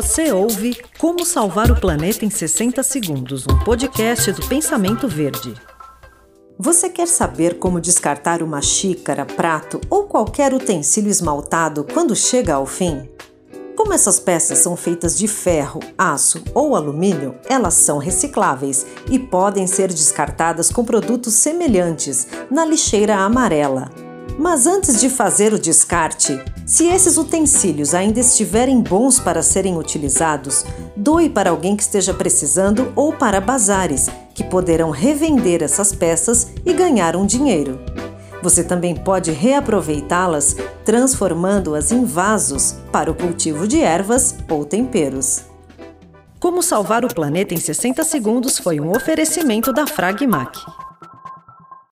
Você ouve Como Salvar o Planeta em 60 Segundos, um podcast do Pensamento Verde. Você quer saber como descartar uma xícara, prato ou qualquer utensílio esmaltado quando chega ao fim? Como essas peças são feitas de ferro, aço ou alumínio, elas são recicláveis e podem ser descartadas com produtos semelhantes na lixeira amarela. Mas antes de fazer o descarte, se esses utensílios ainda estiverem bons para serem utilizados, doe para alguém que esteja precisando ou para bazares, que poderão revender essas peças e ganhar um dinheiro. Você também pode reaproveitá-las, transformando-as em vasos para o cultivo de ervas ou temperos. Como salvar o planeta em 60 segundos foi um oferecimento da Fragmac.